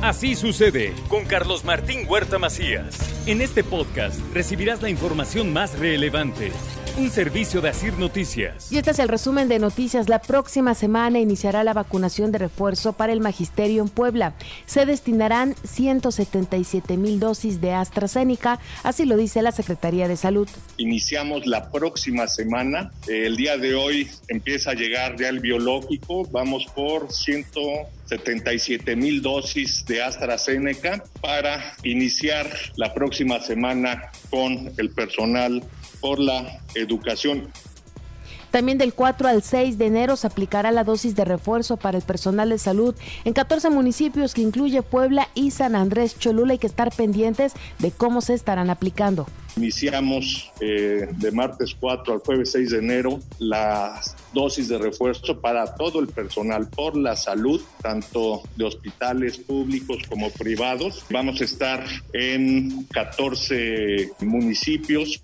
Así sucede con Carlos Martín Huerta Macías. En este podcast recibirás la información más relevante. Un servicio de Asir Noticias. Y este es el resumen de noticias. La próxima semana iniciará la vacunación de refuerzo para el magisterio en Puebla. Se destinarán 177 mil dosis de AstraZeneca, así lo dice la Secretaría de Salud. Iniciamos la próxima semana. El día de hoy empieza a llegar ya el biológico. Vamos por 177 mil dosis de AstraZeneca para iniciar la próxima semana con el personal por la educación. También del 4 al 6 de enero se aplicará la dosis de refuerzo para el personal de salud en 14 municipios que incluye Puebla y San Andrés Cholula. Hay que estar pendientes de cómo se estarán aplicando. Iniciamos eh, de martes 4 al jueves 6 de enero las dosis de refuerzo para todo el personal por la salud, tanto de hospitales públicos como privados. Vamos a estar en 14 municipios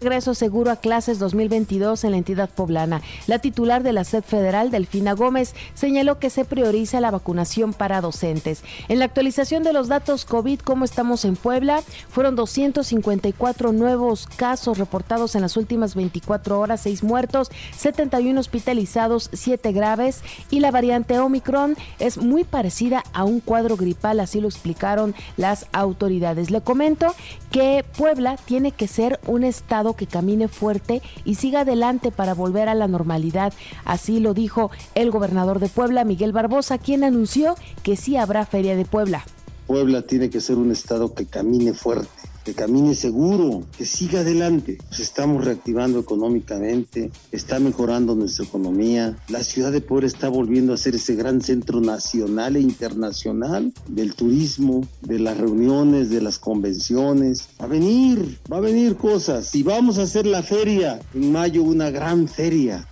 regreso seguro a clases 2022 en la entidad poblana. La titular de la SED federal, Delfina Gómez, señaló que se prioriza la vacunación para docentes. En la actualización de los datos COVID, ¿cómo estamos en Puebla? Fueron 254 nuevos casos reportados en las últimas 24 horas, 6 muertos, 71 hospitalizados, 7 graves y la variante Omicron es muy parecida a un cuadro gripal, así lo explicaron las autoridades. Le comento que Puebla tiene que ser un estado que camine fuerte y siga adelante para volver a la normalidad. Así lo dijo el gobernador de Puebla, Miguel Barbosa, quien anunció que sí habrá Feria de Puebla. Puebla tiene que ser un estado que camine fuerte que camine seguro, que siga adelante. Nos estamos reactivando económicamente, está mejorando nuestra economía. La ciudad de Puebla está volviendo a ser ese gran centro nacional e internacional del turismo, de las reuniones, de las convenciones. Va a venir, va a venir cosas. Y vamos a hacer la feria en mayo, una gran feria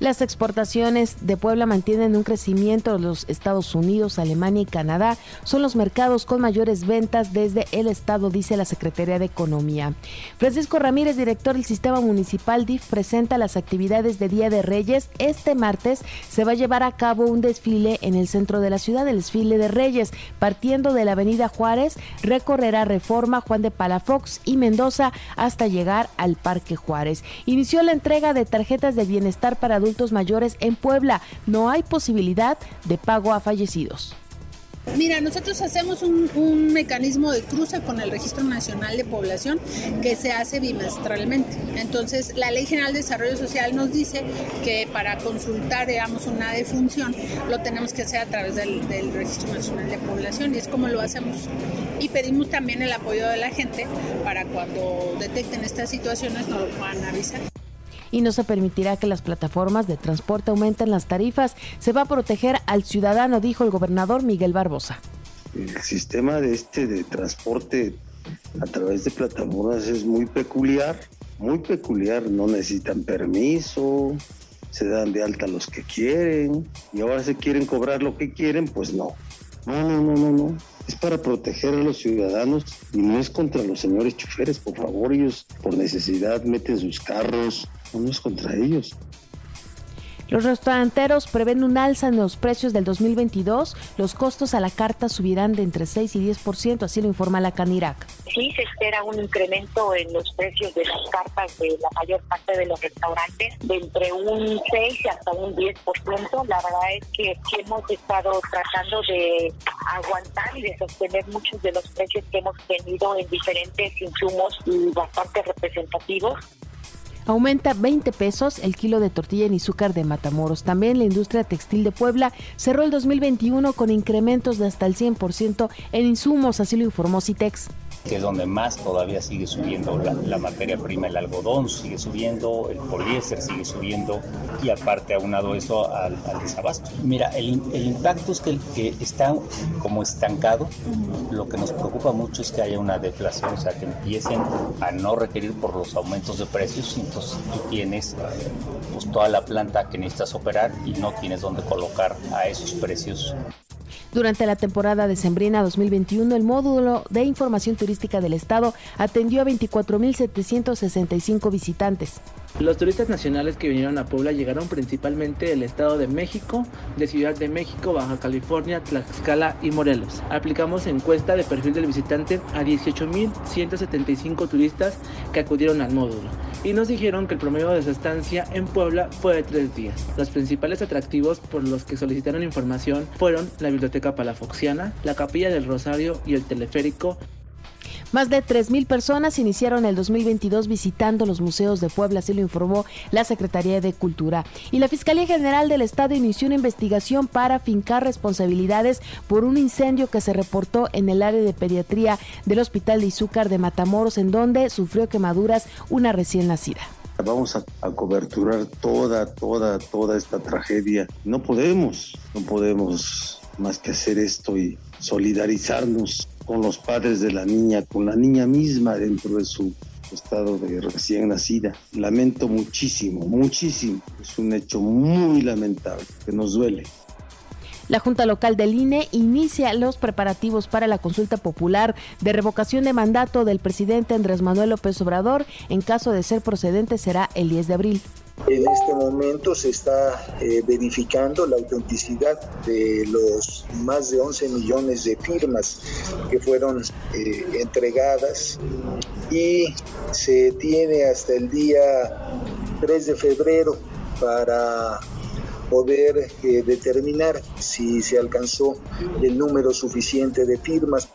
las exportaciones de Puebla mantienen un crecimiento. Los Estados Unidos, Alemania y Canadá son los mercados con mayores ventas desde el Estado, dice la Secretaría de Economía. Francisco Ramírez, director del Sistema Municipal DIF, presenta las actividades de Día de Reyes. Este martes se va a llevar a cabo un desfile en el centro de la ciudad, el desfile de Reyes, partiendo de la Avenida Juárez, recorrerá Reforma, Juan de Palafox y Mendoza hasta llegar al Parque Juárez. Inició la entrega de tarjetas de bienestar para adultos mayores en Puebla. No hay posibilidad de pago a fallecidos. Mira, nosotros hacemos un, mecanismo de cruce con el Registro Nacional de Población que se hace bimestralmente. Entonces, la Ley General de Desarrollo Social nos dice que para consultar, digamos, una defunción, lo tenemos que hacer a través del, del Registro Nacional de Población y es como lo hacemos. Y pedimos también el apoyo de la gente para cuando detecten estas situaciones nos lo puedan avisar y no se permitirá que las plataformas de transporte aumenten las tarifas. Se va a proteger al ciudadano, dijo el gobernador Miguel Barbosa. El sistema de este de transporte a través de plataformas es muy peculiar, muy peculiar, no necesitan permiso, se dan de alta los que quieren y ahora se quieren cobrar lo que quieren, pues no. No, no, no, no, no. Es para proteger a los ciudadanos y no es contra los señores choferes. Por favor, ellos por necesidad meten sus carros, no es contra ellos. Los restauranteros prevén un alza en los precios del 2022. Los costos a la carta subirán de entre 6 y 10%, así lo informa la Canirac. Sí, se espera un incremento en los precios de las cartas de la mayor parte de los restaurantes, de entre un 6 hasta un 10%. La verdad es que hemos estado tratando de aguantar y de sostener muchos de los precios que hemos tenido en diferentes insumos y bastante representativos. Aumenta 20 pesos el kilo de tortilla en azúcar de Matamoros. También la industria textil de Puebla cerró el 2021 con incrementos de hasta el 100% en insumos, así lo informó Citex que es donde más todavía sigue subiendo la, materia prima, el algodón sigue subiendo, el poliéster sigue subiendo y aparte aunado eso al, desabasto. Mira, el, el, impacto es que, que está como estancado, lo que nos preocupa mucho es que haya una deflación, o sea, que empiecen a no requerir por los aumentos de precios, entonces tú tienes pues, toda la planta que necesitas operar y no tienes dónde colocar a esos precios Durante la temporada decembrina 2021, el módulo de información turística del Estado atendió a 24.765 visitantes. Los turistas nacionales que vinieron a Puebla llegaron principalmente del Estado de México, de Ciudad de México, Baja California, Tlaxcala y Morelos. Aplicamos encuesta de perfil del visitante a 18.175 turistas que acudieron al módulo y nos dijeron que el promedio de su estancia en Puebla fue de tres días. Los principales atractivos por los que solicitaron información fueron la Biblioteca Palafoxiana, la Capilla del Rosario y el Teleférico más de 3.000 personas iniciaron el 2022 visitando los museos de Puebla, así lo informó la Secretaría de Cultura. Y la Fiscalía General del Estado inició una investigación para fincar responsabilidades por un incendio que se reportó en el área de pediatría del Hospital de Izúcar de Matamoros, en donde sufrió quemaduras una recién nacida. Vamos a, a, coberturar toda, toda, toda esta tragedia. No podemos, no podemos más que hacer esto y solidarizarnos con los padres de la niña, con la niña misma dentro de su estado de recién nacida. Lamento muchísimo, muchísimo. Es un hecho muy lamentable que nos duele. La Junta Local del INE inicia los preparativos para la consulta popular de revocación de mandato del presidente Andrés Manuel López Obrador. En caso de ser procedente será el 10 de abril. En este momento se está eh, verificando la autenticidad de los más de 11 millones de firmas que fueron eh, entregadas y se tiene hasta el día 3 de febrero para poder eh, determinar si se alcanzó el número suficiente de firmas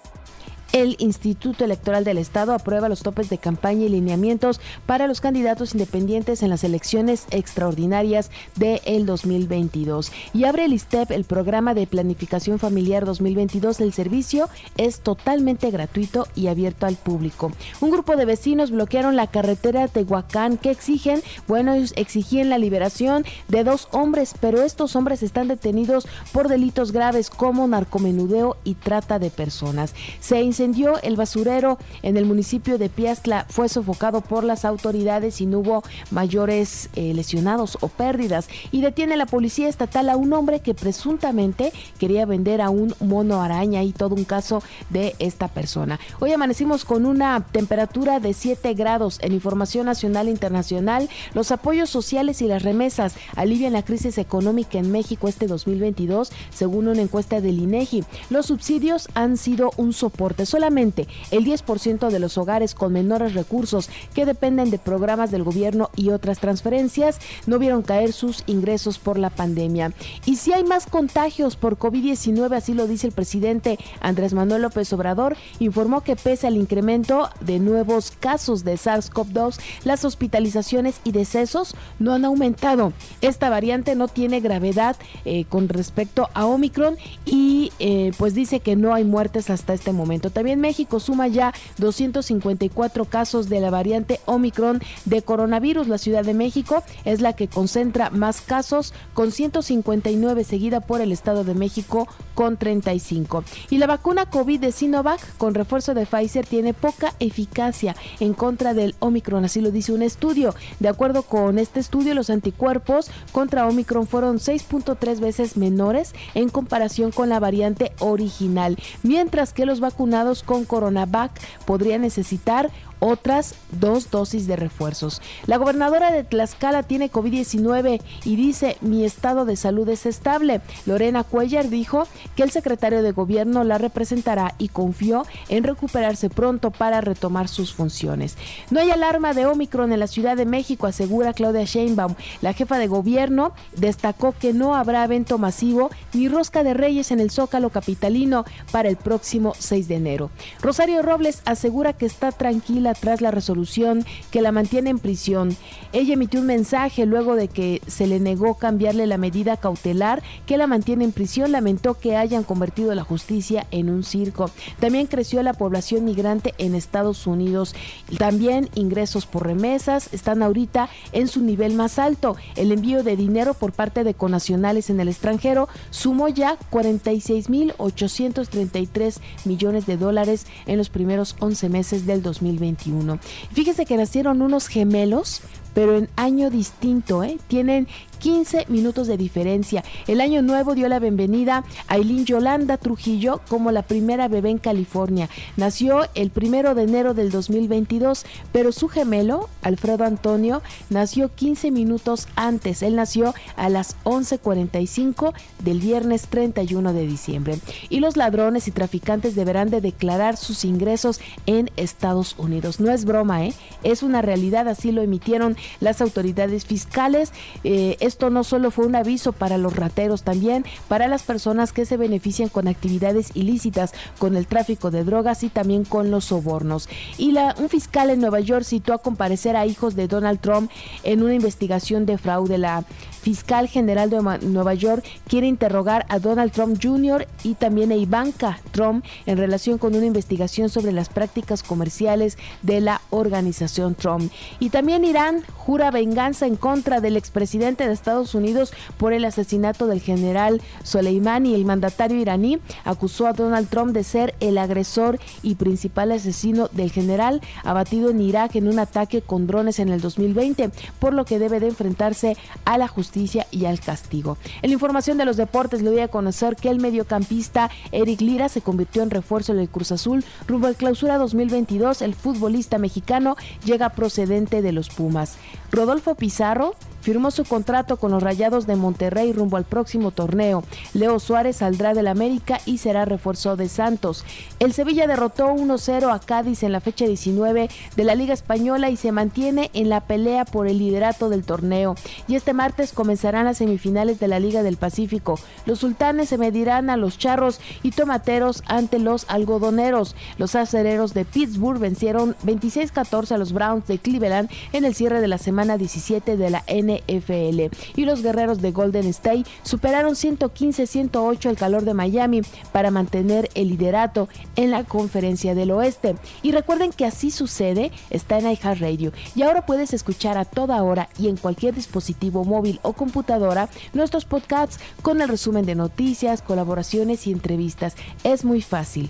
el Instituto Electoral del Estado aprueba los topes de campaña y lineamientos para los candidatos independientes en las elecciones extraordinarias del el 2022. Y abre el ISTEP, el programa de planificación familiar 2022. El servicio es totalmente gratuito y abierto al público. Un grupo de vecinos bloquearon la carretera de Tehuacán que exigen, bueno, exigían la liberación de dos hombres, pero estos hombres están detenidos por delitos graves como narcomenudeo y trata de personas. Se el basurero en el municipio de Piastla, fue sofocado por las autoridades y no hubo mayores eh, lesionados o pérdidas. Y detiene la policía estatal a un hombre que presuntamente quería vender a un mono araña y todo un caso de esta persona. Hoy amanecimos con una temperatura de 7 grados en información nacional e internacional. Los apoyos sociales y las remesas alivian la crisis económica en México este 2022, según una encuesta del INEGI. Los subsidios han sido un soporte solamente el 10% de los hogares con menores recursos que dependen de programas del gobierno y otras transferencias no vieron caer sus ingresos por la pandemia. Y si hay más contagios por COVID-19, así lo dice el presidente Andrés Manuel López Obrador, informó que pese al incremento de nuevos casos de SARS-CoV-2, las hospitalizaciones y decesos no han aumentado. Esta variante no tiene gravedad eh, con respecto a Omicron y eh, pues dice que no hay muertes hasta este momento. México suma ya 254 casos de la variante Omicron de coronavirus. La Ciudad de México es la que concentra más casos con 159 seguida por el Estado de México con 35. Y la vacuna COVID de Sinovac con refuerzo de Pfizer tiene poca eficacia en contra del Omicron, así lo dice un estudio. De acuerdo con este estudio, los anticuerpos contra Omicron fueron 6.3 veces menores en comparación con la variante original, mientras que los vacunados con Coronavac podría necesitar otras dos dosis de refuerzos. La gobernadora de Tlaxcala tiene COVID-19 y dice mi estado de salud es estable. Lorena Cuellar dijo que el secretario de gobierno la representará y confió en recuperarse pronto para retomar sus funciones. No hay alarma de Omicron en la Ciudad de México, asegura Claudia Sheinbaum. La jefa de gobierno destacó que no habrá evento masivo ni rosca de reyes en el Zócalo capitalino para el próximo 6 de enero. Rosario Robles asegura que está tranquila tras la resolución que la mantiene en prisión. Ella emitió un mensaje luego de que se le negó cambiarle la medida cautelar que la mantiene en prisión. Lamentó que hayan convertido la justicia en un circo. También creció la población migrante en Estados Unidos. También ingresos por remesas están ahorita en su nivel más alto. El envío de dinero por parte de conacionales en el extranjero sumó ya 46.833 millones de dólares en los primeros 11 meses del 2021. Fíjese que nacieron unos gemelos pero en año distinto, ¿eh? Tienen 15 minutos de diferencia. El año nuevo dio la bienvenida a Eileen Yolanda Trujillo como la primera bebé en California. Nació el primero de enero del 2022, pero su gemelo, Alfredo Antonio, nació 15 minutos antes. Él nació a las 11:45 del viernes 31 de diciembre. Y los ladrones y traficantes deberán de declarar sus ingresos en Estados Unidos. No es broma, ¿eh? Es una realidad, así lo emitieron las autoridades fiscales. Eh, esto no solo fue un aviso para los rateros, también para las personas que se benefician con actividades ilícitas, con el tráfico de drogas y también con los sobornos. Y la, un fiscal en Nueva York citó a comparecer a hijos de Donald Trump en una investigación de fraude. La fiscal general de Nueva York quiere interrogar a Donald Trump Jr. y también a Ivanka Trump en relación con una investigación sobre las prácticas comerciales de la organización Trump. Y también Irán jura venganza en contra del expresidente de Estados Unidos por el asesinato del general Soleimani. El mandatario iraní acusó a Donald Trump de ser el agresor y principal asesino del general abatido en Irak en un ataque con drones en el 2020, por lo que debe de enfrentarse a la justicia y al castigo. En la información de los deportes le voy a conocer que el mediocampista Eric Lira se convirtió en refuerzo del Cruz Azul rumbo al clausura 2022. El futbolista mexicano llega procedente de los Pumas. Rodolfo Pizarro firmó su contrato con los Rayados de Monterrey rumbo al próximo torneo. Leo Suárez saldrá del América y será refuerzo de Santos. El Sevilla derrotó 1-0 a Cádiz en la fecha 19 de la Liga Española y se mantiene en la pelea por el liderato del torneo. Y este martes comenzarán las semifinales de la Liga del Pacífico. Los sultanes se medirán a los charros y tomateros ante los algodoneros. Los acereros de Pittsburgh vencieron 26-14 a los Browns de Cleveland en el cierre de la semana 17 de la N NFL. Y los guerreros de Golden State superaron 115-108 el calor de Miami para mantener el liderato en la conferencia del oeste. Y recuerden que así sucede, está en iHeartRadio. Y ahora puedes escuchar a toda hora y en cualquier dispositivo móvil o computadora nuestros podcasts con el resumen de noticias, colaboraciones y entrevistas. Es muy fácil.